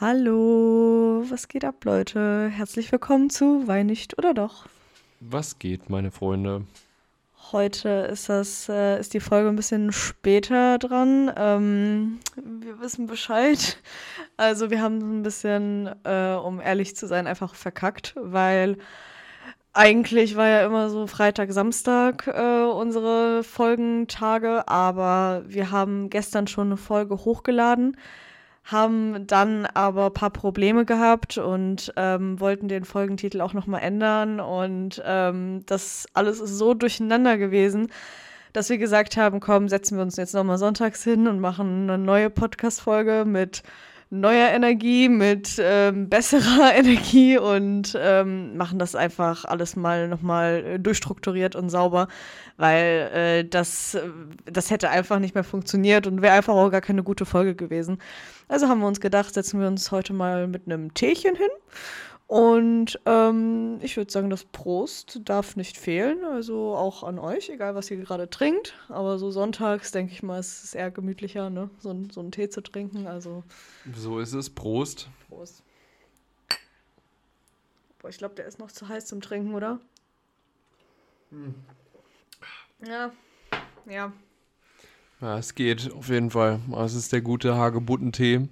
Hallo, was geht ab, Leute? Herzlich willkommen zu Wein nicht oder doch. Was geht, meine Freunde? Heute ist das, äh, ist die Folge ein bisschen später dran. Ähm, wir wissen Bescheid. Also wir haben ein bisschen, äh, um ehrlich zu sein, einfach verkackt, weil eigentlich war ja immer so Freitag, Samstag äh, unsere Folgentage, aber wir haben gestern schon eine Folge hochgeladen haben dann aber ein paar Probleme gehabt und ähm, wollten den Folgentitel auch nochmal ändern. Und ähm, das alles ist so durcheinander gewesen, dass wir gesagt haben, komm, setzen wir uns jetzt nochmal sonntags hin und machen eine neue Podcast-Folge mit neuer Energie, mit ähm, besserer Energie und ähm, machen das einfach alles mal nochmal äh, durchstrukturiert und sauber, weil äh, das, das hätte einfach nicht mehr funktioniert und wäre einfach auch gar keine gute Folge gewesen. Also haben wir uns gedacht, setzen wir uns heute mal mit einem Teechen hin und ähm, ich würde sagen, das Prost darf nicht fehlen. Also auch an euch, egal was ihr gerade trinkt. Aber so sonntags, denke ich mal, ist es eher gemütlicher, ne? so, so einen Tee zu trinken. Also so ist es. Prost. Prost. Boah, ich glaube, der ist noch zu heiß zum Trinken, oder? Hm. Ja. Ja. Ja, es geht auf jeden Fall. Es ist der gute Hagebuttentee.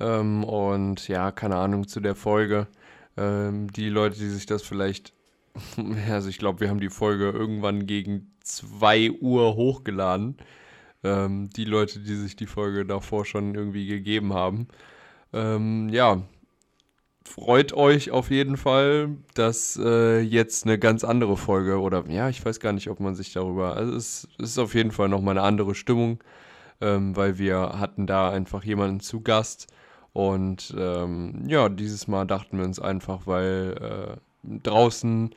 Ähm, und ja, keine Ahnung zu der Folge. Ähm, die Leute, die sich das vielleicht, also ich glaube, wir haben die Folge irgendwann gegen 2 Uhr hochgeladen. Ähm, die Leute, die sich die Folge davor schon irgendwie gegeben haben. Ähm, ja, freut euch auf jeden Fall, dass äh, jetzt eine ganz andere Folge oder ja, ich weiß gar nicht, ob man sich darüber, also es, es ist auf jeden Fall nochmal eine andere Stimmung, ähm, weil wir hatten da einfach jemanden zu Gast, und ähm, ja, dieses Mal dachten wir uns einfach, weil äh, draußen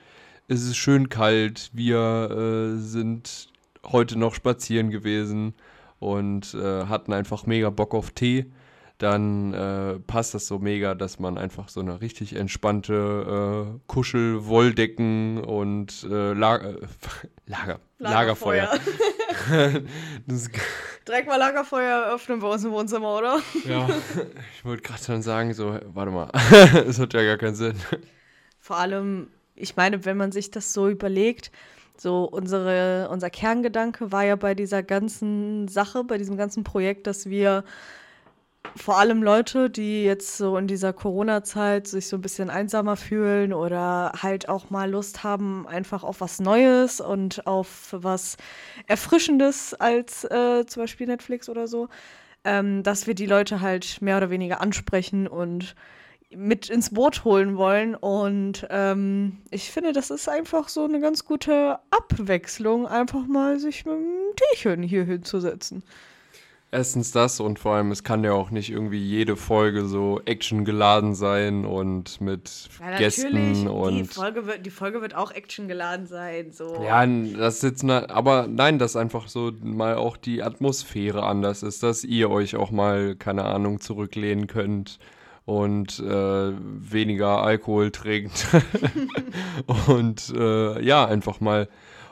ist es schön kalt. Wir äh, sind heute noch spazieren gewesen und äh, hatten einfach mega Bock auf Tee. Dann äh, passt das so mega, dass man einfach so eine richtig entspannte äh, Kuschel, Wolldecken und äh, Lager, Lager, Lagerfeuer. Lagerfeuer. Direkt mal Lagerfeuer öffnen bei uns im Wohnzimmer, oder? Ja, ich wollte gerade schon sagen, so, warte mal, es hat ja gar keinen Sinn. Vor allem, ich meine, wenn man sich das so überlegt, so unsere, unser Kerngedanke war ja bei dieser ganzen Sache, bei diesem ganzen Projekt, dass wir vor allem Leute, die jetzt so in dieser Corona-Zeit sich so ein bisschen einsamer fühlen oder halt auch mal Lust haben, einfach auf was Neues und auf was Erfrischendes als äh, zum Beispiel Netflix oder so, ähm, dass wir die Leute halt mehr oder weniger ansprechen und mit ins Boot holen wollen. Und ähm, ich finde, das ist einfach so eine ganz gute Abwechslung, einfach mal sich mit einem Teechen hier hinzusetzen. Erstens das und vor allem, es kann ja auch nicht irgendwie jede Folge so actiongeladen sein und mit ja, Gästen und. Die Folge, wird, die Folge wird auch actiongeladen sein. So. Ja, das ist jetzt ne, aber nein, dass einfach so mal auch die Atmosphäre anders ist, dass ihr euch auch mal, keine Ahnung, zurücklehnen könnt und äh, weniger Alkohol trinkt. und äh, ja, einfach mal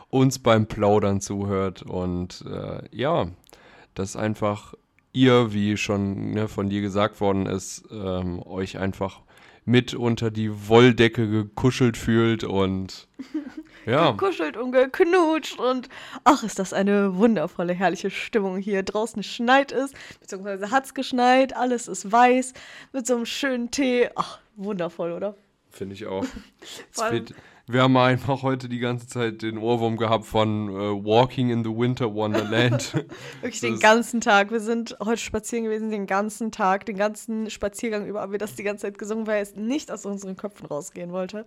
uns beim Plaudern zuhört. Und äh, ja, dass einfach ihr, wie schon ne, von dir gesagt worden ist, ähm, euch einfach mit unter die Wolldecke gekuschelt fühlt und ja. Gekuschelt und geknutscht und ach, ist das eine wundervolle, herrliche Stimmung hier. Draußen schneit es, beziehungsweise hat es geschneit, alles ist weiß, mit so einem schönen Tee. Ach, wundervoll, oder? Finde ich auch. wir haben einfach heute die ganze Zeit den Ohrwurm gehabt von äh, Walking in the Winter Wonderland. Wirklich den ganzen Tag. Wir sind heute spazieren gewesen, den ganzen Tag, den ganzen Spaziergang über haben wir das die ganze Zeit gesungen, weil es nicht aus unseren Köpfen rausgehen wollte.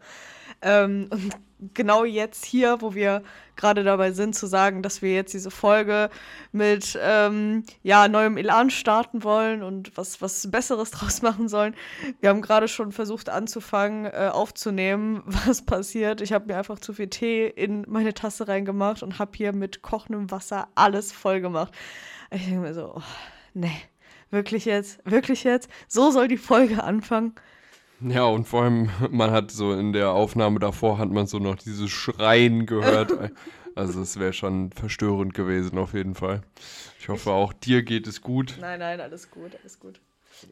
Ähm, und genau jetzt hier, wo wir gerade dabei sind, zu sagen, dass wir jetzt diese Folge mit ähm, ja, neuem Elan starten wollen und was, was Besseres draus machen sollen. Wir haben gerade schon versucht anzufangen, äh, aufzunehmen, was passiert. Ich habe mir einfach zu viel Tee in meine Tasse reingemacht und habe hier mit kochendem Wasser alles voll gemacht. Ich denke mir so, oh, nee, wirklich jetzt, wirklich jetzt, so soll die Folge anfangen. Ja, und vor allem, man hat so in der Aufnahme davor, hat man so noch dieses Schreien gehört. Also es wäre schon verstörend gewesen, auf jeden Fall. Ich hoffe, auch dir geht es gut. Nein, nein, alles gut, alles gut.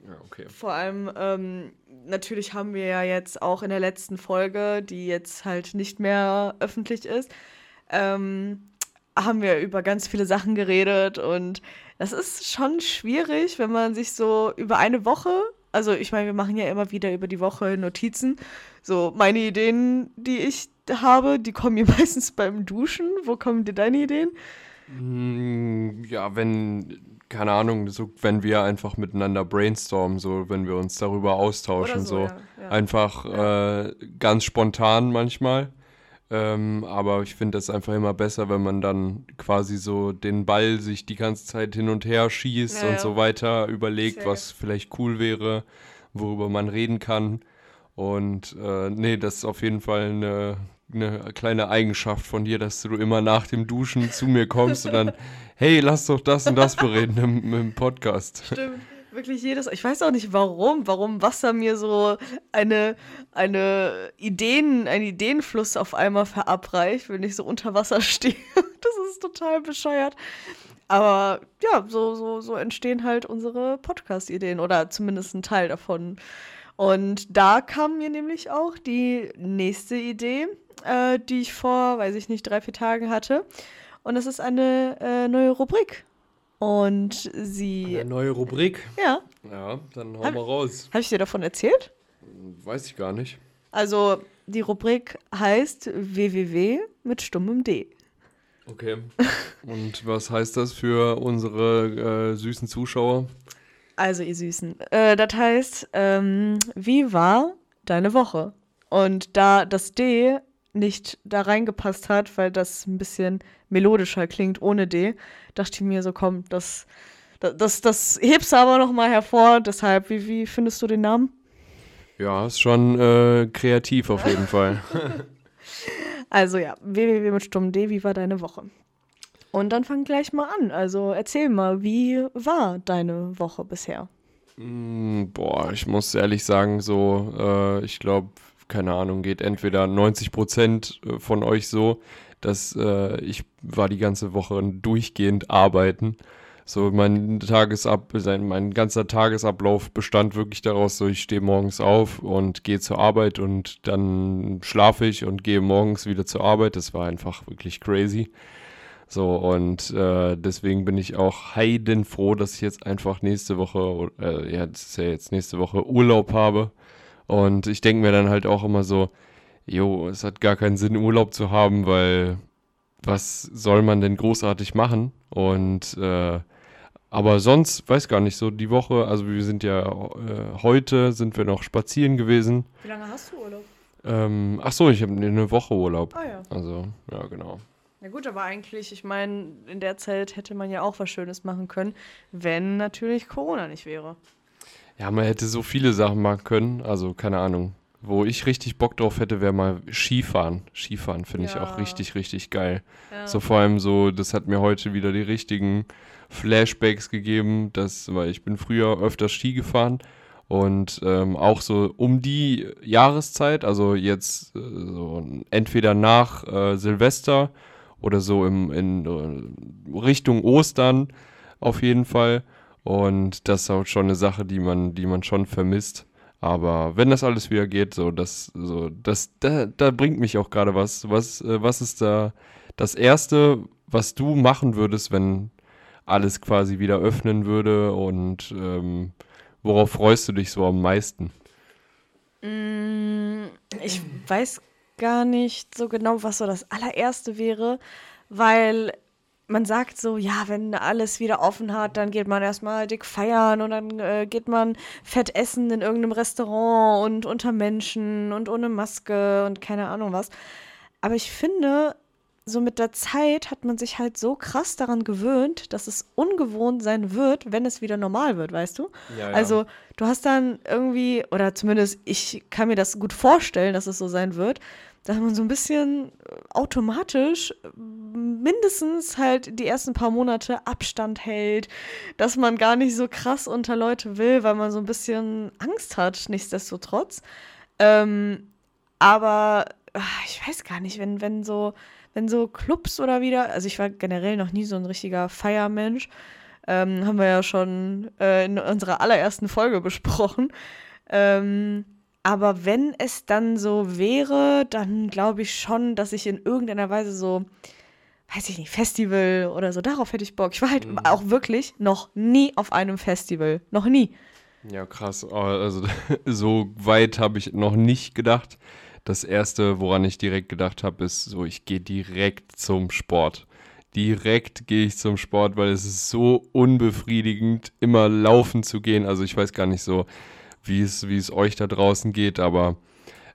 Ja, okay. Vor allem, ähm, natürlich haben wir ja jetzt auch in der letzten Folge, die jetzt halt nicht mehr öffentlich ist, ähm, haben wir über ganz viele Sachen geredet und das ist schon schwierig, wenn man sich so über eine Woche, also ich meine, wir machen ja immer wieder über die Woche Notizen, so meine Ideen, die ich habe, die kommen mir meistens beim Duschen. Wo kommen dir deine Ideen? Mm, Ja, wenn, keine Ahnung, so, wenn wir einfach miteinander brainstormen, so, wenn wir uns darüber austauschen, Oder so, so. ja, ja. Einfach äh, ganz spontan manchmal. Ähm, aber ich finde das einfach immer besser, wenn man dann quasi so den Ball sich die ganze Zeit hin und her schießt Ja, und so weiter, überlegt, Sehr was vielleicht cool wäre, worüber man reden kann. Und äh, nee, das ist auf jeden Fall eine, eine kleine Eigenschaft von dir, dass du immer nach dem Duschen zu mir kommst und dann, hey, lass doch das und das bereden im, im Podcast. Stimmt. Wirklich jedes. Ich weiß auch nicht warum, warum Wasser mir so eine, eine Ideen, einen Ideenfluss auf einmal verabreicht, wenn ich so unter Wasser stehe. Das ist total bescheuert. Aber ja, so, so, so entstehen halt unsere Podcast-Ideen oder zumindest ein Teil davon. Und da kam mir nämlich auch die nächste Idee, äh, die ich vor, weiß ich nicht, drei, vier Tagen hatte. Und das ist eine äh, neue Rubrik. Und sie, Eine neue Rubrik. ja, Ja, dann hau Hab- mal raus. habe ich dir davon erzählt? Weiß ich gar nicht. Also die Rubrik heißt www mit stummem D. Okay. Und was heißt das für unsere äh, süßen Zuschauer? Also ihr Süßen. Äh, das heißt, ähm, wie war deine Woche? Und da das D nicht da reingepasst hat, weil das ein bisschen melodischer klingt ohne D, dachte ich mir so, komm, das, das, das, das hebst du aber noch mal hervor. Deshalb, wie, wie findest du den Namen? Ja, ist schon äh, kreativ auf jeden Fall. Also ja, www mit stummem D, wie war deine Woche? Und dann fang gleich mal an. Also erzähl mal, wie war deine Woche bisher? Mm, boah, ich muss ehrlich sagen, so, äh, ich glaube, keine Ahnung, geht entweder 90 Prozent äh, von euch so, dass äh, ich war die ganze Woche durchgehend arbeiten. So, mein Tagesab, mein ganzer Tagesablauf bestand wirklich daraus, so ich stehe morgens auf und gehe zur Arbeit und dann schlafe ich und gehe morgens wieder zur Arbeit. Das war einfach wirklich crazy. So, und äh, deswegen bin ich auch heidenfroh, dass ich jetzt einfach nächste Woche, äh, ja, das ist ja jetzt nächste Woche Urlaub habe. Und ich denke mir dann halt auch immer so, jo, es hat gar keinen Sinn, Urlaub zu haben, weil was soll man denn großartig machen? Und äh, aber sonst, weiß gar nicht, so die Woche, also wir sind ja äh, heute sind wir noch spazieren gewesen. Wie lange hast du Urlaub? Ähm, ach so, ich habe eine Woche Urlaub. Ah ja. Also, ja, genau. Ja gut, aber eigentlich, ich meine, in der Zeit hätte man ja auch was Schönes machen können, wenn natürlich Corona nicht wäre. Ja, man hätte so viele Sachen machen können. Also, keine Ahnung. Wo ich richtig Bock drauf hätte, wäre mal Skifahren. Skifahren finde ich Ja. auch richtig, richtig geil. Ja. So vor allem so, das hat mir heute wieder die richtigen Flashbacks gegeben, das, weil ich bin früher öfter Ski gefahren und ähm, auch so um die Jahreszeit, also jetzt äh, so entweder nach äh, Silvester oder so im, in äh, Richtung Ostern auf jeden Fall. Und das ist auch schon eine Sache, die man, die man schon vermisst. Aber wenn das alles wieder geht, so das, so das, da, da bringt mich auch gerade was. Was, äh, was ist da das Erste, was du machen würdest, wenn alles quasi wieder öffnen würde und ähm, worauf freust du dich so am meisten? Mm, Ich weiß gar nicht so genau, was so das allererste wäre, weil man sagt so, ja, wenn alles wieder offen hat, dann geht man erstmal dick feiern und dann äh, geht man fett essen in irgendeinem Restaurant und unter Menschen und ohne Maske und keine Ahnung was. Aber ich finde, so mit der Zeit hat man sich halt so krass daran gewöhnt, dass es ungewohnt sein wird, wenn es wieder normal wird, weißt du? Ja, Also, du hast dann irgendwie, oder zumindest ich kann mir das gut vorstellen, dass es so sein wird, dass man so ein bisschen äh, automatisch äh, mindestens halt die ersten paar Monate Abstand hält, dass man gar nicht so krass unter Leute will, weil man so ein bisschen Angst hat, nichtsdestotrotz. Ähm, aber ah, ich weiß gar nicht, wenn, wenn so, wenn so Clubs oder wieder, also ich war generell noch nie so ein richtiger Feiermensch, Ähm, haben wir ja schon äh, in unserer allerersten Folge besprochen. Ähm, aber wenn es dann so wäre, dann glaube ich schon, dass ich in irgendeiner Weise so, weiß ich nicht, Festival oder so, darauf hätte ich Bock. Ich war halt mhm. auch wirklich noch nie auf einem Festival. Noch nie. Ja, krass. Also so weit habe ich noch nicht gedacht. Das erste, woran ich direkt gedacht habe, ist so, ich gehe direkt zum Sport. Direkt gehe ich zum Sport, weil es ist so unbefriedigend, immer laufen zu gehen. Also ich weiß gar nicht so, wie es, wie es euch da draußen geht, aber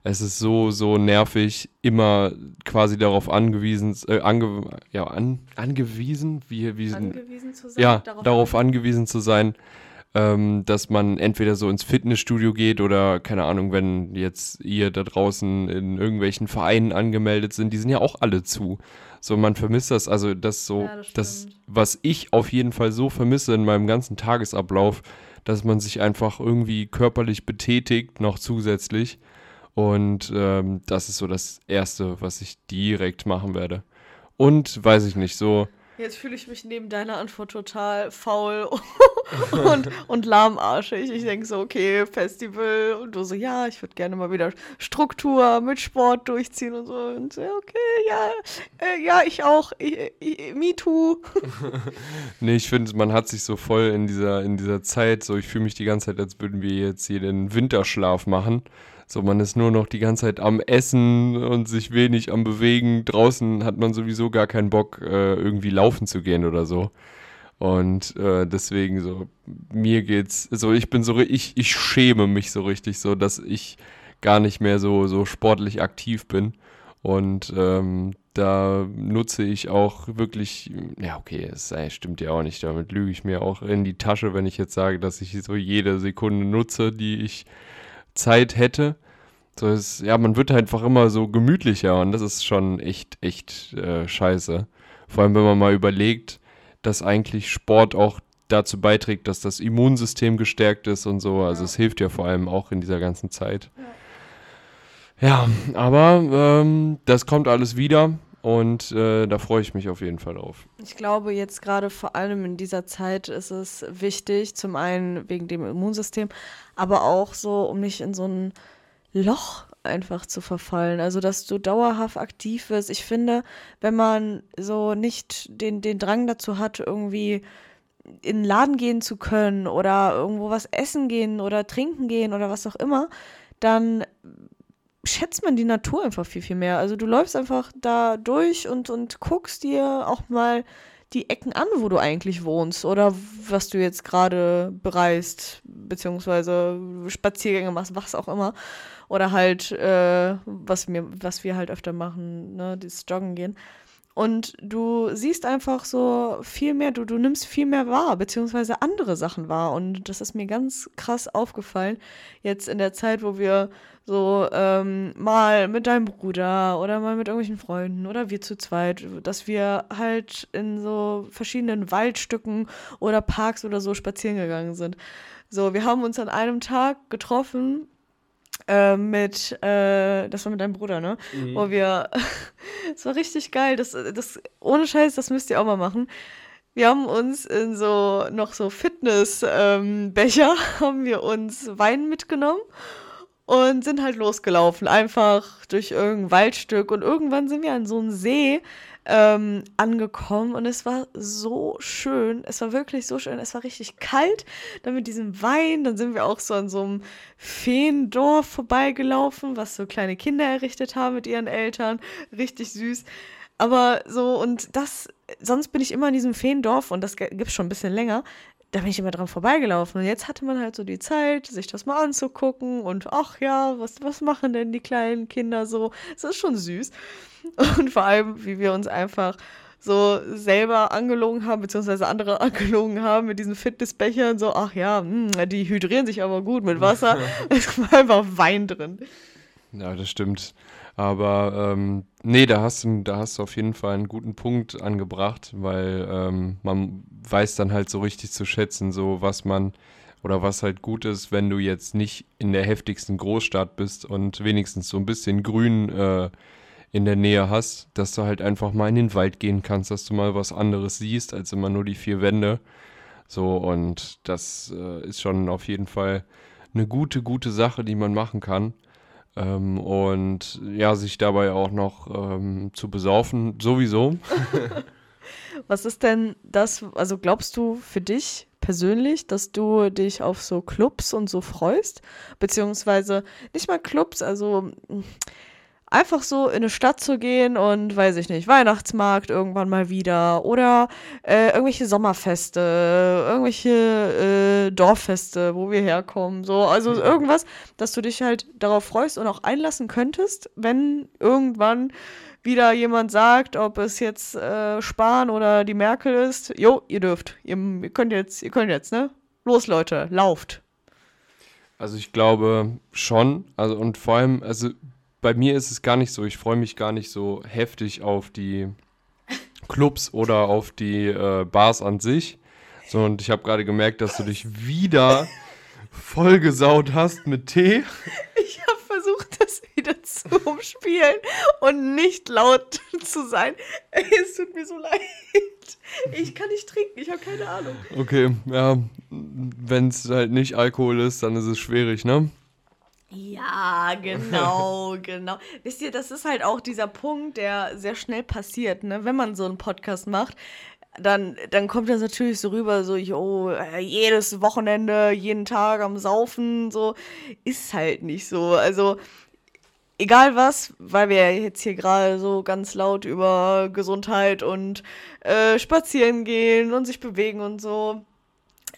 es ist so, so nervig, immer quasi darauf angewiesen, äh, ange, ja, an, angewiesen, wie, wie, angewiesen zu sein, ja, darauf, darauf angewiesen zu sein, ähm, dass man entweder so ins Fitnessstudio geht oder, keine Ahnung, wenn jetzt ihr da draußen in irgendwelchen Vereinen angemeldet sind, die sind ja auch alle zu. So, man vermisst das, also das so, ja, das, das, was ich auf jeden Fall so vermisse in meinem ganzen Tagesablauf, dass man sich einfach irgendwie körperlich betätigt, noch zusätzlich. Und ähm, das ist so das Erste, was ich direkt machen werde. Und weiß ich nicht, so Jetzt fühle ich mich neben deiner Antwort total faul und, und lahmarschig. Ich denke so, okay, Festival. Und du so, ja, ich würde gerne mal wieder Struktur mit Sport durchziehen und so. Und so, okay, ja, äh, ja, ich auch. Ich, ich, me too. nee, ich finde, man hat sich so voll in dieser, in dieser Zeit, so ich fühle mich die ganze Zeit, als würden wir jetzt hier den Winterschlaf machen. So, man ist nur noch die ganze Zeit am Essen und sich wenig am Bewegen. Draußen hat man sowieso gar keinen Bock, äh, irgendwie laufen zu gehen oder so. Und äh, deswegen so, mir geht's, so ich bin so, ich, ich schäme mich so richtig so, dass ich gar nicht mehr so, so sportlich aktiv bin. Und ähm, da nutze ich auch wirklich, ja, okay, es stimmt ja auch nicht, damit lüge ich mir auch in die Tasche, wenn ich jetzt sage, dass ich so jede Sekunde nutze, die ich Zeit hätte. So ist, ja, man wird einfach immer so gemütlicher und das ist schon echt, echt äh, scheiße. Vor allem, wenn man mal überlegt, dass eigentlich Sport auch dazu beiträgt, dass das Immunsystem gestärkt ist und so. Also ja. es hilft ja vor allem auch in dieser ganzen Zeit. Ja, ja aber ähm, das kommt alles wieder und äh, da freue ich mich auf jeden Fall drauf. Ich glaube, jetzt gerade vor allem in dieser Zeit ist es wichtig, zum einen wegen dem Immunsystem, aber auch so, um nicht in so ein Loch einfach zu verfallen. Also, dass du dauerhaft aktiv wirst. Ich finde, wenn man so nicht den, den Drang dazu hat, irgendwie in den Laden gehen zu können oder irgendwo was essen gehen oder trinken gehen oder was auch immer, dann schätzt man die Natur einfach viel, viel mehr. Also du läufst einfach da durch und, und guckst dir auch mal die Ecken an, wo du eigentlich wohnst oder was du jetzt gerade bereist, beziehungsweise Spaziergänge machst, was auch immer. Oder halt, äh, was, mir, was wir halt öfter machen, ne, das Joggen gehen. Und du siehst einfach so viel mehr, du, du nimmst viel mehr wahr, beziehungsweise andere Sachen wahr. Und das ist mir ganz krass aufgefallen, jetzt in der Zeit, wo wir so ähm, mal mit deinem Bruder oder mal mit irgendwelchen Freunden oder wir zu zweit, dass wir halt in so verschiedenen Waldstücken oder Parks oder so spazieren gegangen sind. So, wir haben uns an einem Tag getroffen äh, mit, äh, das war mit deinem Bruder, ne? Mhm. Wo wir, es war richtig geil, das, das, ohne Scheiß, das müsst ihr auch mal machen. Wir haben uns in so, noch so Fitnessbecher, ähm, haben wir uns Wein mitgenommen und sind halt losgelaufen, einfach durch irgendein Waldstück und irgendwann sind wir an so einem See ähm, angekommen und es war so schön. Es war wirklich so schön. Es war richtig kalt. Dann mit diesem Wein, dann sind wir auch so an so einem Feendorf vorbeigelaufen, was so kleine Kinder errichtet haben mit ihren Eltern. Richtig süß. Aber so, und das, sonst bin ich immer in diesem Feendorf und das gibt es schon ein bisschen länger da bin ich immer dran vorbeigelaufen. Und jetzt hatte man halt so die Zeit, sich das mal anzugucken und ach ja, was, was machen denn die kleinen Kinder so? Es ist schon süß. Und vor allem, wie wir uns einfach so selber angelogen haben, beziehungsweise andere angelogen haben mit diesen Fitnessbechern, so, ach ja, mh, hm, die hydrieren sich aber gut mit Wasser. es war einfach Wein drin. Ja, das stimmt. Aber ähm, nee, da hast, du, da hast du auf jeden Fall einen guten Punkt angebracht, weil ähm, man weiß dann halt so richtig zu schätzen, so was man oder was halt gut ist, wenn du jetzt nicht in der heftigsten Großstadt bist und wenigstens so ein bisschen Grün äh, in der Nähe hast, dass du halt einfach mal in den Wald gehen kannst, dass du mal was anderes siehst, als immer nur die vier Wände. So, und das äh, ist schon auf jeden Fall eine gute, gute Sache, die man machen kann. Ähm, und ja, sich dabei auch noch ähm, zu besaufen, sowieso. Was ist denn das, also glaubst du für dich persönlich, dass du dich auf so Clubs und so freust? Beziehungsweise nicht mal Clubs, also einfach so in eine Stadt zu gehen und, weiß ich nicht, Weihnachtsmarkt irgendwann mal wieder oder äh, irgendwelche Sommerfeste, irgendwelche äh, Dorffeste, wo wir herkommen, so, also irgendwas, dass du dich halt darauf freust und auch einlassen könntest, wenn irgendwann wieder jemand sagt, ob es jetzt äh, Spahn oder die Merkel ist, jo, ihr dürft, ihr, ihr könnt jetzt, ihr könnt jetzt, ne? Los, Leute, lauft. Also ich glaube schon, also und vor allem, also bei mir ist es gar nicht so, ich freue mich gar nicht so heftig auf die Clubs oder auf die äh, Bars an sich. So, und ich habe gerade gemerkt, dass du dich wieder vollgesaut hast mit Tee. Ich habe versucht, das wieder zu umspielen und nicht laut zu sein. Es tut mir so leid. Ich kann nicht trinken, ich habe keine Ahnung. Okay, ja, wenn es halt nicht Alkohol ist, dann ist es schwierig, ne? Ja, genau, genau. Wisst ihr, das ist halt auch dieser Punkt, der sehr schnell passiert, ne? Wenn man so einen Podcast macht, dann, dann kommt das natürlich so rüber, so, jo, äh, jedes Wochenende, jeden Tag am Saufen, so, ist halt nicht so. Also, egal was, weil wir jetzt hier gerade so ganz laut über Gesundheit und äh, spazieren gehen und sich bewegen und so.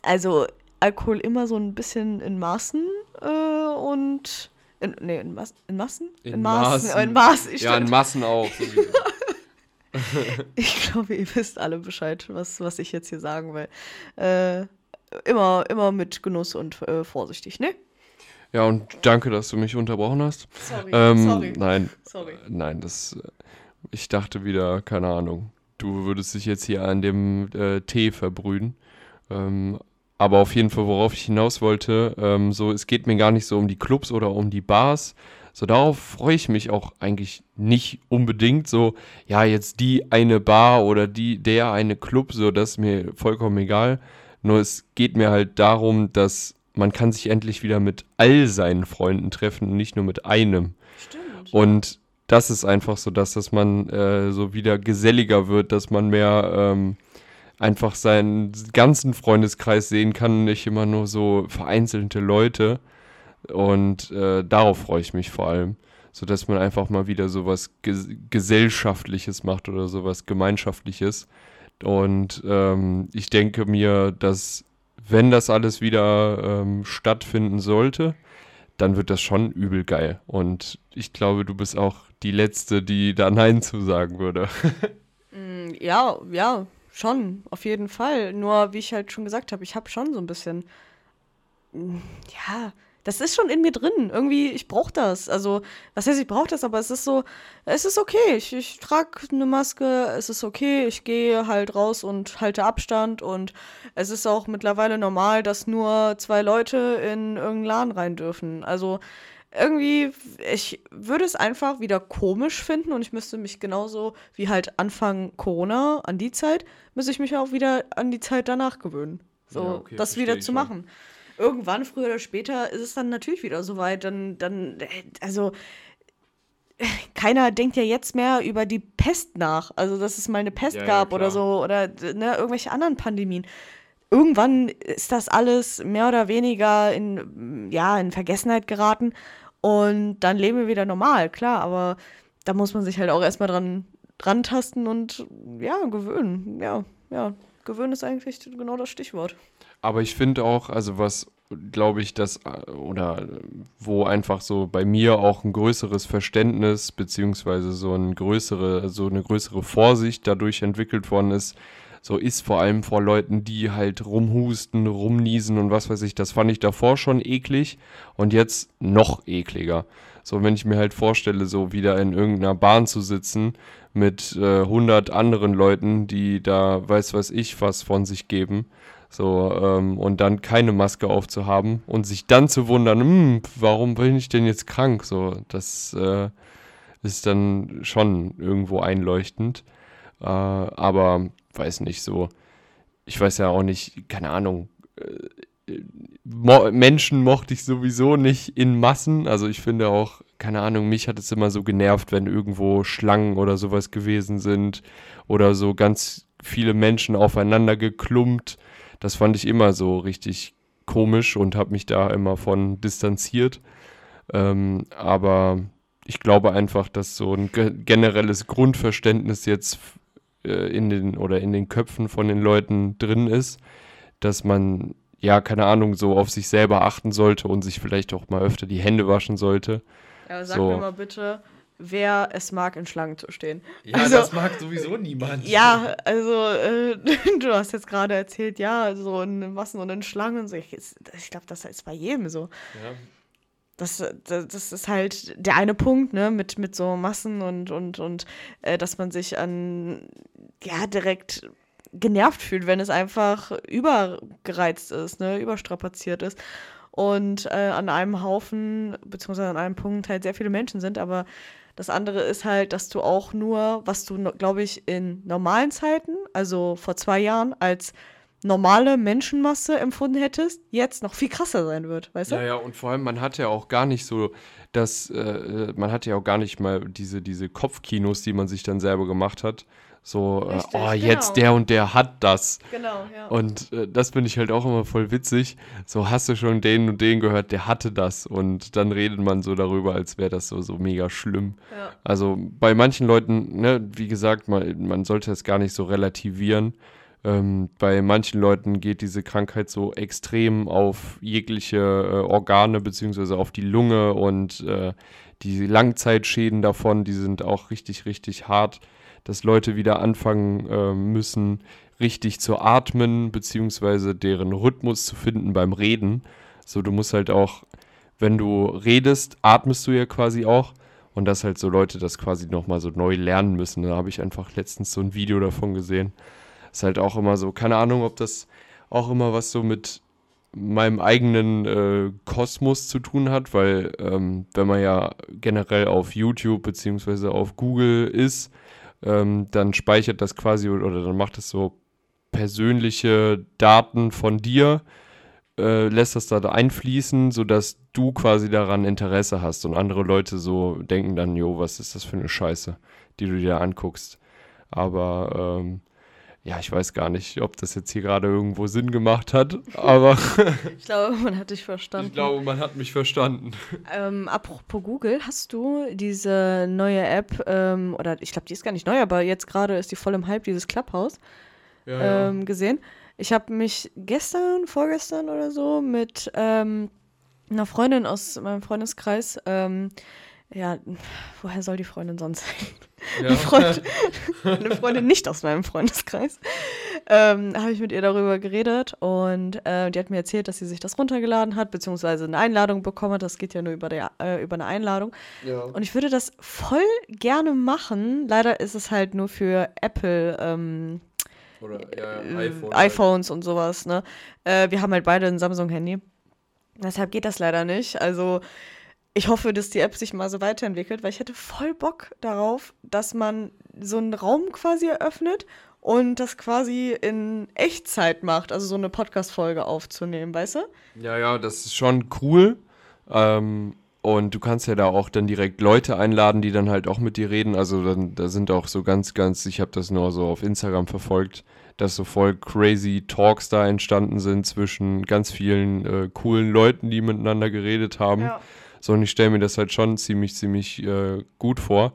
Also, Alkohol immer so ein bisschen in Maßen äh, und. In, nee, in, Mas in Massen? In, in Maßen. Maßen. In Maßen. ja, in Massen auch. ich glaube, ihr wisst alle Bescheid, was, was ich jetzt hier sagen will. Äh, immer, immer mit Genuss und äh, vorsichtig, ne? Ja, und danke, dass du mich unterbrochen hast. Sorry, ähm, sorry. Nein, sorry. nein, das. Ich dachte wieder, keine Ahnung, du würdest dich jetzt hier an dem äh, Tee verbrühen. Ähm, aber auf jeden Fall, worauf ich hinaus wollte, ähm, so, es geht mir gar nicht so um die Clubs oder um die Bars. So, darauf freue ich mich auch eigentlich nicht unbedingt. So, ja, jetzt die eine Bar oder die, der eine Club, so, das ist mir vollkommen egal. Nur es geht mir halt darum, dass man kann sich endlich wieder mit all seinen Freunden treffen und nicht nur mit einem. Stimmt. Und das ist einfach so, dass, dass man äh, so wieder geselliger wird, dass man mehr ähm, einfach seinen ganzen Freundeskreis sehen kann, nicht immer nur so vereinzelte Leute. Und äh, darauf freue ich mich vor allem. So dass man einfach mal wieder so was Ges Gesellschaftliches macht oder so was Gemeinschaftliches. Und ähm, ich denke mir, dass wenn das alles wieder ähm, stattfinden sollte, dann wird das schon übel geil. Und ich glaube, du bist auch die Letzte, die da Nein zu sagen würde. Mm, ja, ja, Schon, auf jeden Fall. Nur, wie ich halt schon gesagt habe, ich habe schon so ein bisschen. Mm, ja, das ist schon in mir drin. Irgendwie, ich brauche das. Also, was heißt, ich brauche das, aber es ist so, es ist okay. Ich, ich trage eine Maske, es ist okay. Ich gehe halt raus und halte Abstand. Und es ist auch mittlerweile normal, dass nur zwei Leute in irgendeinen Laden rein dürfen. Also, irgendwie, ich würde es einfach wieder komisch finden und ich müsste mich genauso wie halt Anfang Corona an die Zeit, müsste ich mich auch wieder an die Zeit danach gewöhnen. So, ja, okay, das wieder zu schon. machen. Irgendwann, früher oder später, ist es dann natürlich wieder soweit. Dann, dann, also, keiner denkt ja jetzt mehr über die Pest nach. Also, dass es mal eine Pest ja, gab ja, oder so oder ne, irgendwelche anderen Pandemien irgendwann ist das alles mehr oder weniger in, ja, in Vergessenheit geraten. Und dann leben wir wieder normal, klar, aber da muss man sich halt auch erstmal dran, dran tasten und ja, gewöhnen. Ja, ja, gewöhnen ist eigentlich genau das Stichwort. Aber ich finde auch, also was glaube ich, dass oder wo einfach so bei mir auch ein größeres Verständnis beziehungsweise so ein größere, so eine größere Vorsicht dadurch entwickelt worden ist, so ist vor allem vor Leuten, die halt rumhusten, rumniesen und was weiß ich. Das fand ich davor schon eklig und jetzt noch ekliger. So, wenn ich mir halt vorstelle, so wieder in irgendeiner Bahn zu sitzen mit äh, 100 anderen Leuten, die da weiß was ich was von sich geben. So, ähm, und dann keine Maske aufzuhaben und sich dann zu wundern, hm, warum bin ich denn jetzt krank? So, das äh, ist dann schon irgendwo einleuchtend. Äh, aber weiß nicht so. ich weiß ja auch nicht, keine Ahnung, äh, Menschen mochte ich sowieso nicht in Massen. Also ich finde auch, keine Ahnung, mich hat es immer so genervt, wenn irgendwo Schlangen oder sowas gewesen sind oder so ganz viele Menschen aufeinander geklumpt. Das fand ich immer so richtig komisch und habe mich da immer von distanziert. Ähm, aber ich glaube einfach, dass so ein generelles Grundverständnis jetzt äh, in den oder in den Köpfen von den Leuten drin ist, dass man ja keine Ahnung so auf sich selber achten sollte und sich vielleicht auch mal öfter die Hände waschen sollte. Ja, sag so. mir mal bitte, wer es mag, in Schlangen zu stehen. Ja, also, das mag sowieso niemand. Ja, also äh, du hast jetzt gerade erzählt, ja, so in Massen und in Schlangen. So. Ich, ich glaube, das ist bei jedem so. Ja. Das, das, das, ist halt der eine Punkt, ne, mit, mit so Massen und, und, und äh, dass man sich an, ja, direkt genervt fühlt, wenn es einfach übergereizt ist, ne, überstrapaziert ist. Und äh, an einem Haufen, beziehungsweise an einem Punkt halt sehr viele Menschen sind, aber das andere ist halt, dass du auch nur, was du, glaube ich, in normalen Zeiten, also vor zwei Jahren, als normale Menschenmasse empfunden hättest, jetzt noch viel krasser sein wird, weißt du? Ja, ja, und vor allem, man hat ja auch gar nicht so, dass, äh, man hat ja auch gar nicht mal diese, diese Kopfkinos, die man sich dann selber gemacht hat, so, Richtig, äh, oh, genau. jetzt der und der hat das. Genau, ja. Und äh, das finde ich halt auch immer voll witzig. So, hast du schon den und den gehört, der hatte das. Und dann redet man so darüber, als wäre das so, so mega schlimm. Ja. Also bei manchen Leuten, ne, wie gesagt, man, man sollte es gar nicht so relativieren. Ähm, bei manchen Leuten geht diese Krankheit so extrem auf jegliche äh, Organe beziehungsweise auf die Lunge und äh, die Langzeitschäden davon, die sind auch richtig, richtig hart dass Leute wieder anfangen äh, müssen, richtig zu atmen, beziehungsweise deren Rhythmus zu finden beim Reden. So, du musst halt auch, wenn du redest, atmest du ja quasi auch. Und dass halt so Leute das quasi nochmal so neu lernen müssen. Da habe ich einfach letztens so ein Video davon gesehen. Ist halt auch immer so, keine Ahnung, ob das auch immer was so mit meinem eigenen äh, Kosmos zu tun hat, weil ähm, wenn man ja generell auf YouTube beziehungsweise auf Google ist, ähm, dann speichert das quasi oder dann macht es so persönliche Daten von dir, äh, lässt das da einfließen, sodass du quasi daran Interesse hast und andere Leute so denken dann, jo, was ist das für eine Scheiße, die du dir anguckst. Aber ähm, ja, ich weiß gar nicht, ob das jetzt hier gerade irgendwo Sinn gemacht hat, aber. ich glaube, man hat dich verstanden. Ich glaube, man hat mich verstanden. Ähm, apropos Google, hast du diese neue App, ähm, oder ich glaube, die ist gar nicht neu, aber jetzt gerade ist die voll im Hype, dieses Clubhouse, ja, ähm, ja. gesehen? Ich habe mich gestern, vorgestern oder so mit ähm, einer Freundin aus meinem Freundeskreis ähm, ja, woher soll die Freundin sonst sein? Ja. Eine, Freundin, eine, Freundin, nicht aus meinem Freundeskreis. Ähm, habe ich mit ihr darüber geredet und äh, die hat mir erzählt, dass sie sich das runtergeladen hat, beziehungsweise eine Einladung bekommen hat. Das geht ja nur über, der, äh, über eine Einladung. Ja. Und ich würde das voll gerne machen. Leider ist es halt nur für Apple. Ähm, Oder ja, äh, iPhone iPhones halt. und sowas. Ne? Äh, wir haben halt beide ein Samsung-Handy. Deshalb geht das leider nicht. Also ich hoffe, dass die App sich mal so weiterentwickelt, weil ich hätte voll Bock darauf, dass man so einen Raum quasi eröffnet und das quasi in Echtzeit macht, also so eine Podcast-Folge aufzunehmen, weißt du? Ja, ja, das ist schon cool. Ähm, und du kannst ja da auch dann direkt Leute einladen, die dann halt auch mit dir reden. Also dann, da sind auch so ganz, ganz, ich habe das nur so auf Instagram verfolgt, dass so voll crazy Talks da entstanden sind zwischen ganz vielen äh, coolen Leuten, die miteinander geredet haben. Ja. So, und ich stelle mir das halt schon ziemlich, ziemlich äh, gut vor.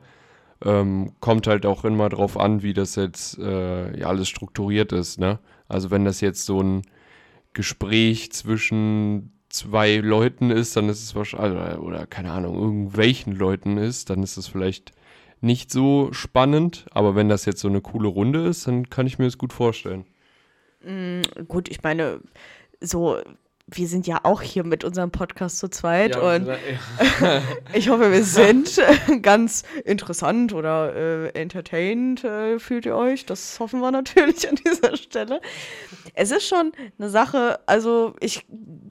Ähm, kommt halt auch immer drauf an, wie das jetzt äh, ja, alles strukturiert ist. Ne? Also wenn das jetzt so ein Gespräch zwischen zwei Leuten ist, dann ist es wahrscheinlich, oder, oder keine Ahnung, irgendwelchen Leuten ist, dann ist es vielleicht nicht so spannend. Aber wenn das jetzt so eine coole Runde ist, dann kann ich mir das gut vorstellen. Mm, gut, ich meine, so wir sind ja auch hier mit unserem Podcast zu zweit ja, und ja. ich hoffe, wir sind ganz interessant oder äh, entertained, äh, fühlt ihr euch. Das hoffen wir natürlich an dieser Stelle. Es ist schon eine Sache, also ich,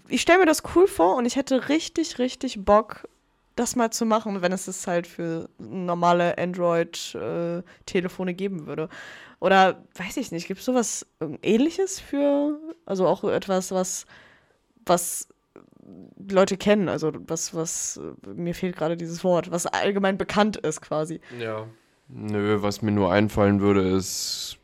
ich stelle mir das cool vor und ich hätte richtig, richtig Bock, das mal zu machen, wenn es es halt für normale Android-Telefone äh, geben würde. Oder weiß ich nicht, gibt es sowas ähnliches für, also auch etwas, was, was Leute kennen, also was, was, mir fehlt gerade dieses Wort, was allgemein bekannt ist quasi. Ja. Nö, was mir nur einfallen würde, ist,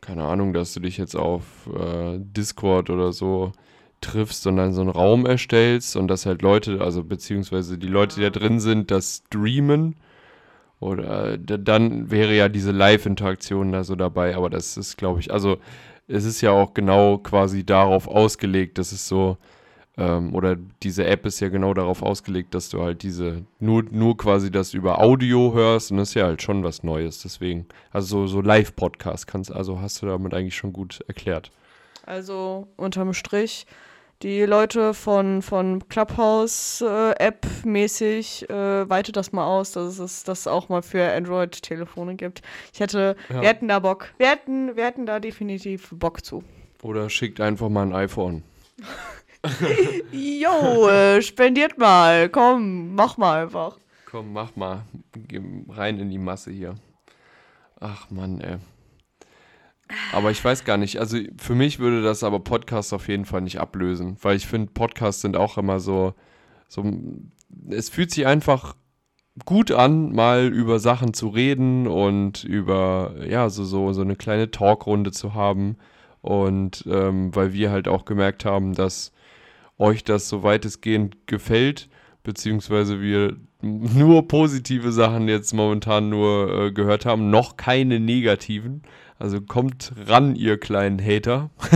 keine Ahnung, dass du dich jetzt auf äh, Discord oder so triffst und dann so einen Raum erstellst und dass halt Leute, also beziehungsweise die Leute, die da drin sind, das streamen. Oder dann wäre ja diese Live-Interaktion da so dabei, aber das ist, glaube ich, also es ist ja auch genau quasi darauf ausgelegt, dass es so, ähm, oder diese App ist ja genau darauf ausgelegt, dass du halt diese, nur, nur quasi das über Audio hörst und das ist ja halt schon was Neues. Deswegen, also so, so Live-Podcast kannst, also hast du damit eigentlich schon gut erklärt. Also unterm Strich, die Leute von, von Clubhouse-App äh, mäßig äh, weitet das mal aus, dass es das auch mal für Android-Telefone gibt. Ich hätte, ja. wir hätten da Bock. Wir hätten, wir hätten da definitiv Bock zu. Oder schickt einfach mal ein iPhone. Jo, äh, spendiert mal. Komm, mach mal einfach. Komm, mach mal. Geh rein in die Masse hier. Ach Mann, ey. Aber ich weiß gar nicht. Also für mich würde das aber Podcasts auf jeden Fall nicht ablösen, weil ich finde, Podcasts sind auch immer so, so. Es fühlt sich einfach gut an, mal über Sachen zu reden und über, ja, so, so, so eine kleine Talkrunde zu haben. Und ähm, weil wir halt auch gemerkt haben, dass euch das so weitestgehend gefällt, beziehungsweise wir nur positive Sachen jetzt momentan nur äh, gehört haben, noch keine negativen. Also kommt ran, ihr kleinen Hater.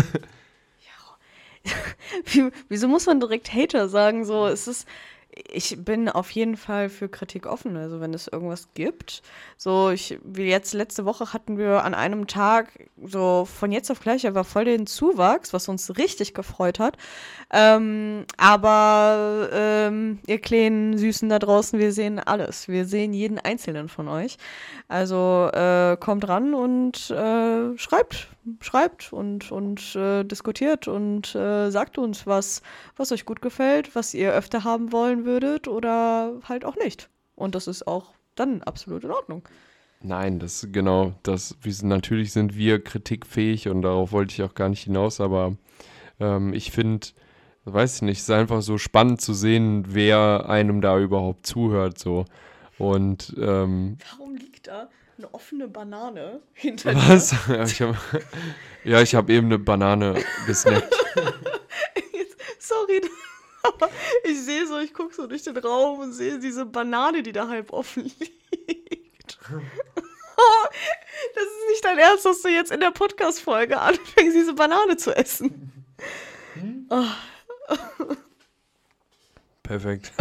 ja. Wieso muss man direkt Hater sagen? So, es ist ich bin auf jeden Fall für Kritik offen. Also wenn es irgendwas gibt. So, ich, wie jetzt letzte Woche hatten wir an einem Tag so von jetzt auf gleich einfach voll den Zuwachs, was uns richtig gefreut hat. Ähm, aber ähm, ihr kleinen Süßen da draußen, wir sehen alles. Wir sehen jeden einzelnen von euch. Also äh, kommt ran und äh, schreibt, schreibt und, und äh, diskutiert und äh, sagt uns, was, was euch gut gefällt, was ihr öfter haben wollen würdet oder halt auch nicht. Und das ist auch dann absolut in Ordnung. Nein, das genau, das, wir natürlich sind wir kritikfähig und darauf wollte ich auch gar nicht hinaus, aber ähm, ich finde, weiß ich nicht, es ist einfach so spannend zu sehen, wer einem da überhaupt zuhört, so. Und ähm, warum liegt da eine offene Banane hinter dir? Was? Ja, ich habe ja, hab eben eine Banane gesnackt. Sorry, aber ich sehe so, ich gucke so durch den Raum und sehe diese Banane, die da halb offen liegt. das ist nicht dein Ernst, dass du jetzt in der Podcast-Folge anfängst, diese Banane zu essen. Hm? Oh. Perfekt.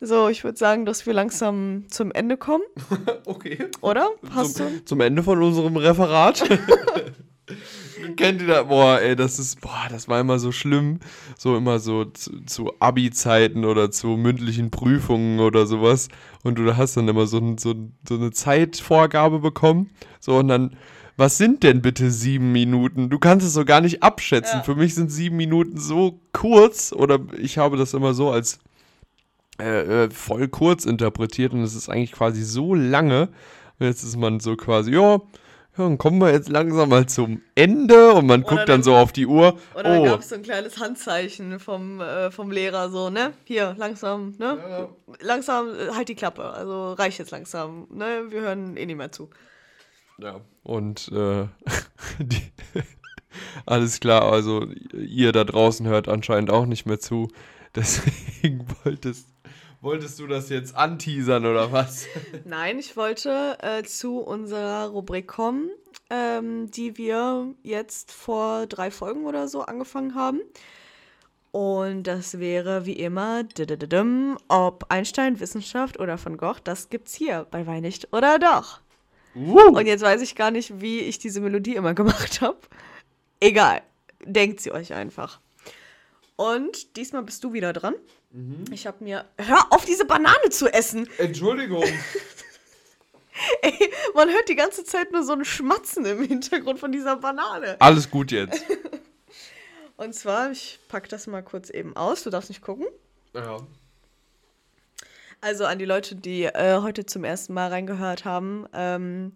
So, ich würde sagen, dass wir langsam zum Ende kommen. okay. Oder? Hast zum, du? Zum Ende von unserem Referat. Kennt ihr das? Boah, ey, das ist, boah, das war immer so schlimm. So immer so zu, zu Abi-Zeiten oder zu mündlichen Prüfungen oder sowas. Und du hast dann immer so, so, so eine Zeitvorgabe bekommen. So, und dann, was sind denn bitte sieben Minuten? Du kannst es so gar nicht abschätzen. Ja. Für mich sind sieben Minuten so kurz. Oder ich habe das immer so als äh, äh, voll kurz interpretiert und es ist eigentlich quasi so lange. Und jetzt ist man so quasi, ja, ja, dann kommen wir jetzt langsam mal zum Ende und man oder guckt dann, so auf die Uhr. Oder oh. gab es so ein kleines Handzeichen vom, äh, vom Lehrer, so, ne? Hier, langsam, ne? Ja. Langsam, äh, halt die Klappe. Also reicht jetzt langsam, ne? Wir hören eh nicht mehr zu. Ja, und äh, die, alles klar, also ihr da draußen hört anscheinend auch nicht mehr zu. Deswegen wolltest Wolltest du das jetzt anteasern oder was? Nein, ich wollte äh, zu unserer Rubrik kommen, ähm, die wir jetzt vor drei Folgen oder so angefangen haben. Und das wäre wie immer, ob Einstein, Wissenschaft oder von Gogh, das gibt's hier bei Weihnacht oder doch. Uh. Und jetzt weiß ich gar nicht, wie ich diese Melodie immer gemacht habe. Egal, denkt sie euch einfach. Und diesmal bist du wieder dran. Mhm. Ich habe mir. Hör auf, diese Banane zu essen! Entschuldigung. Ey, man hört die ganze Zeit nur so ein Schmatzen im Hintergrund von dieser Banane. Alles gut jetzt. Und zwar, ich packe das mal kurz eben aus. Du darfst nicht gucken. Ja. Also an die Leute, die äh, heute zum ersten Mal reingehört haben. Ähm,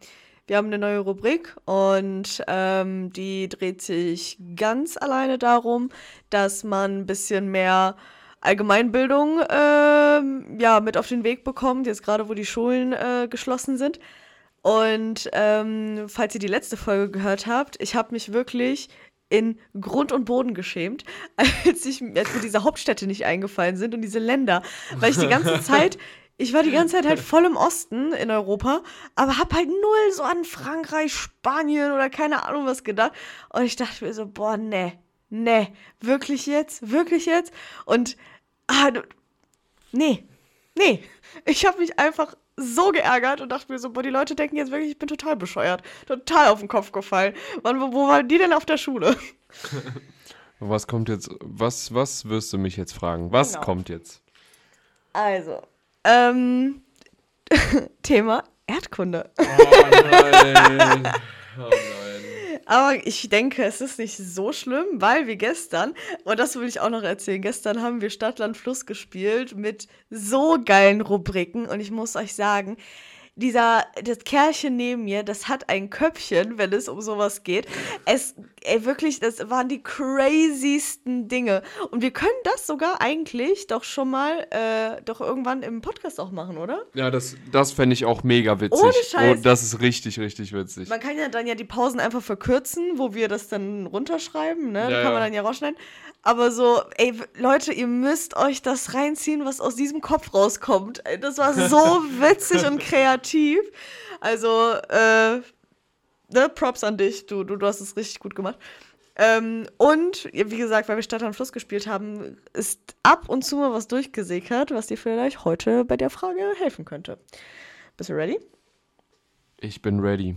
Wir haben eine neue Rubrik und ähm, die dreht sich ganz alleine darum, dass man ein bisschen mehr Allgemeinbildung ähm, ja, mit auf den Weg bekommt, jetzt gerade wo die Schulen äh, geschlossen sind. Und ähm, falls ihr die letzte Folge gehört habt, ich habe mich wirklich in Grund und Boden geschämt, als, ich, als mir diese Hauptstädte nicht eingefallen sind und diese Länder, weil ich die ganze Zeit ich war die ganze Zeit halt voll im Osten in Europa, aber hab halt null so an Frankreich, Spanien oder keine Ahnung was gedacht. Und ich dachte mir so, boah, ne, ne, wirklich jetzt, wirklich jetzt? Und, ah, nee, nee. Ich habe mich einfach so geärgert und dachte mir so, boah, die Leute denken jetzt wirklich, ich bin total bescheuert, total auf den Kopf gefallen. Wann, wo, wo waren die denn auf der Schule? Was kommt jetzt, was, was wirst du mich jetzt fragen? Was genau. kommt jetzt? Also, ähm, Thema Erdkunde. Oh nein. Oh nein. Aber ich denke, es ist nicht so schlimm, weil wir gestern, und das will ich auch noch erzählen, gestern haben wir Stadt, Land, Fluss gespielt mit so geilen Rubriken und ich muss euch sagen, dieser, das Kerlchen neben mir, das hat ein Köpfchen, wenn es um sowas geht. Es, ey, wirklich, das waren die crazysten Dinge. Und wir können das sogar eigentlich doch schon mal, äh, doch irgendwann im Podcast auch machen, oder? Ja, das, das fände ich auch mega witzig. Ohne Scheiß. Oh, das ist richtig, richtig witzig. Man kann ja dann ja die Pausen einfach verkürzen, wo wir das dann runterschreiben, ne? Ja, da kann man dann ja rausschneiden. Aber so, ey, Leute, ihr müsst euch das reinziehen, was aus diesem Kopf rauskommt. Das war so witzig und kreativ. Also, äh, ne, Props an dich. Du, du, du hast es richtig gut gemacht. Ähm, und, wie gesagt, weil wir Stadt am Fluss gespielt haben, ist ab und zu mal was durchgesickert, was dir vielleicht heute bei der Frage helfen könnte. Bist du ready? Ich bin ready.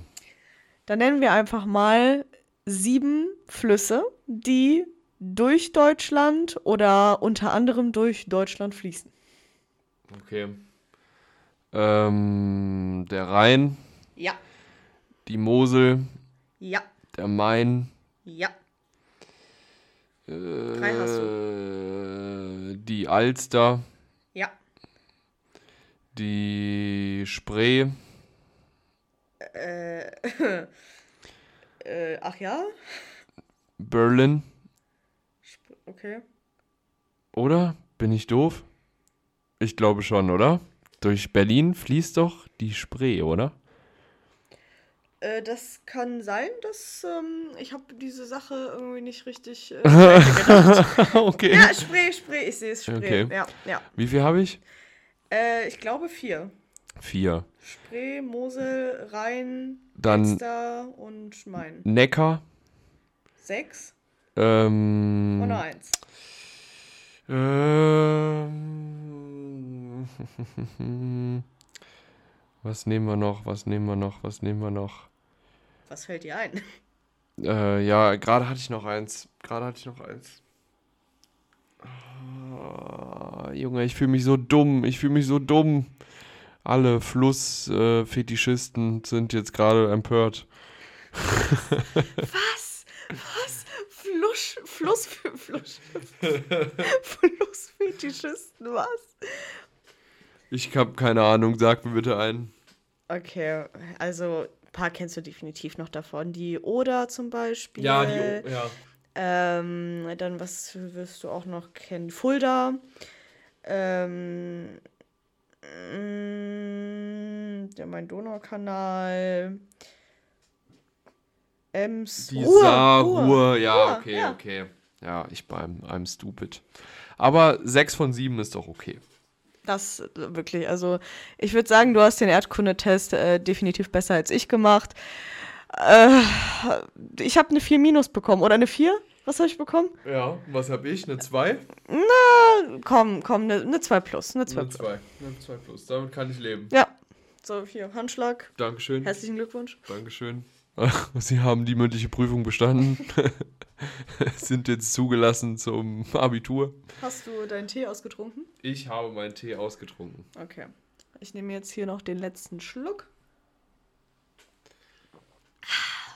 Dann nennen wir einfach mal sieben Flüsse, die durch Deutschland oder unter anderem durch Deutschland fließen. Okay. Ähm, der Rhein. Ja. Die Mosel. Ja. Der Main. Ja. Äh, Drei hast du. Die Alster. Ja. Die Spree. Äh, äh, ach ja? Berlin. Okay. Oder? Bin ich doof? Ich glaube schon, oder? Durch Berlin fließt doch die Spree, oder? Äh, das kann sein, dass ähm, ich habe diese Sache irgendwie nicht richtig äh, gedacht. okay. Ja, Spree, Spree, ich sehe es, Spree. Okay. Ja, ja. Wie viel habe ich? Äh, ich glaube vier. Vier. Spree, Mosel, Rhein, Dann Elster und Main. Neckar. Sechs. Ähm, Oder eins. Ähm, was nehmen wir noch? Was nehmen wir noch? Was nehmen wir noch? Was fällt dir ein? Äh, ja, gerade hatte ich noch eins. Gerade hatte ich noch eins. Oh, Junge, ich fühle mich so dumm. Ich fühle mich so dumm. Alle Flussfetischisten äh, sind jetzt gerade empört. Was? Was? Fluss, Fluss, Fluss, Flussfetischisten, was? Ich habe keine Ahnung, sag mir bitte einen. Okay, also paar kennst du definitiv noch davon. Die Oder zum Beispiel. Ja, die ja. Ähm, dann, was wirst du auch noch kennen? Fulda. Ähm, mm, der Main-Donau-Kanal. Ems. Die Ruhr, Saar, Ruhr. Ja, Ruhr, okay, ja. okay. Ja, ich beim I'm stupid. Aber 6 von 7 ist doch okay. Das äh, wirklich, also ich würde sagen, du hast den Erdkundetest äh, definitiv besser als ich gemacht. Äh, ich habe eine 4 minus bekommen oder eine 4? Was habe ich bekommen? Ja, was habe ich? Eine 2? Na, komm, komm, eine, eine 2 plus. Eine 2 eine 2. Eine 2 plus. Damit kann ich leben. Ja. So, hier, Handschlag. Dankeschön. Herzlichen Glückwunsch. Dankeschön. Sie haben die mündliche Prüfung bestanden. Sind jetzt zugelassen zum Abitur. Hast du deinen Tee ausgetrunken? Ich habe meinen Tee ausgetrunken. Okay. Ich nehme jetzt hier noch den letzten Schluck.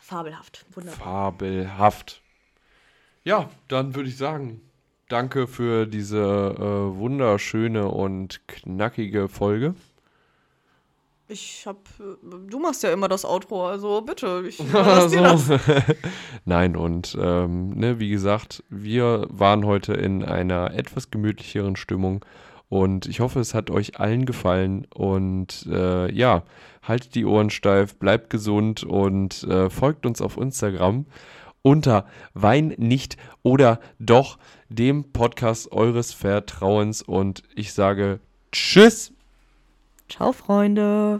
Fabelhaft. Wunderbar. Fabelhaft. Ja, dann würde ich sagen, danke für diese äh, wunderschöne und knackige Folge. Ich hab. Du machst ja immer das Outro, also bitte. Ich dir das. Nein, und ähm, ne, wie gesagt, wir waren heute in einer etwas gemütlicheren Stimmung und ich hoffe, es hat euch allen gefallen. Und äh, ja, haltet die Ohren steif, bleibt gesund und äh, folgt uns auf Instagram unter Wein nicht oder doch dem Podcast eures Vertrauens. Und ich sage Tschüss. Ciao, Freunde.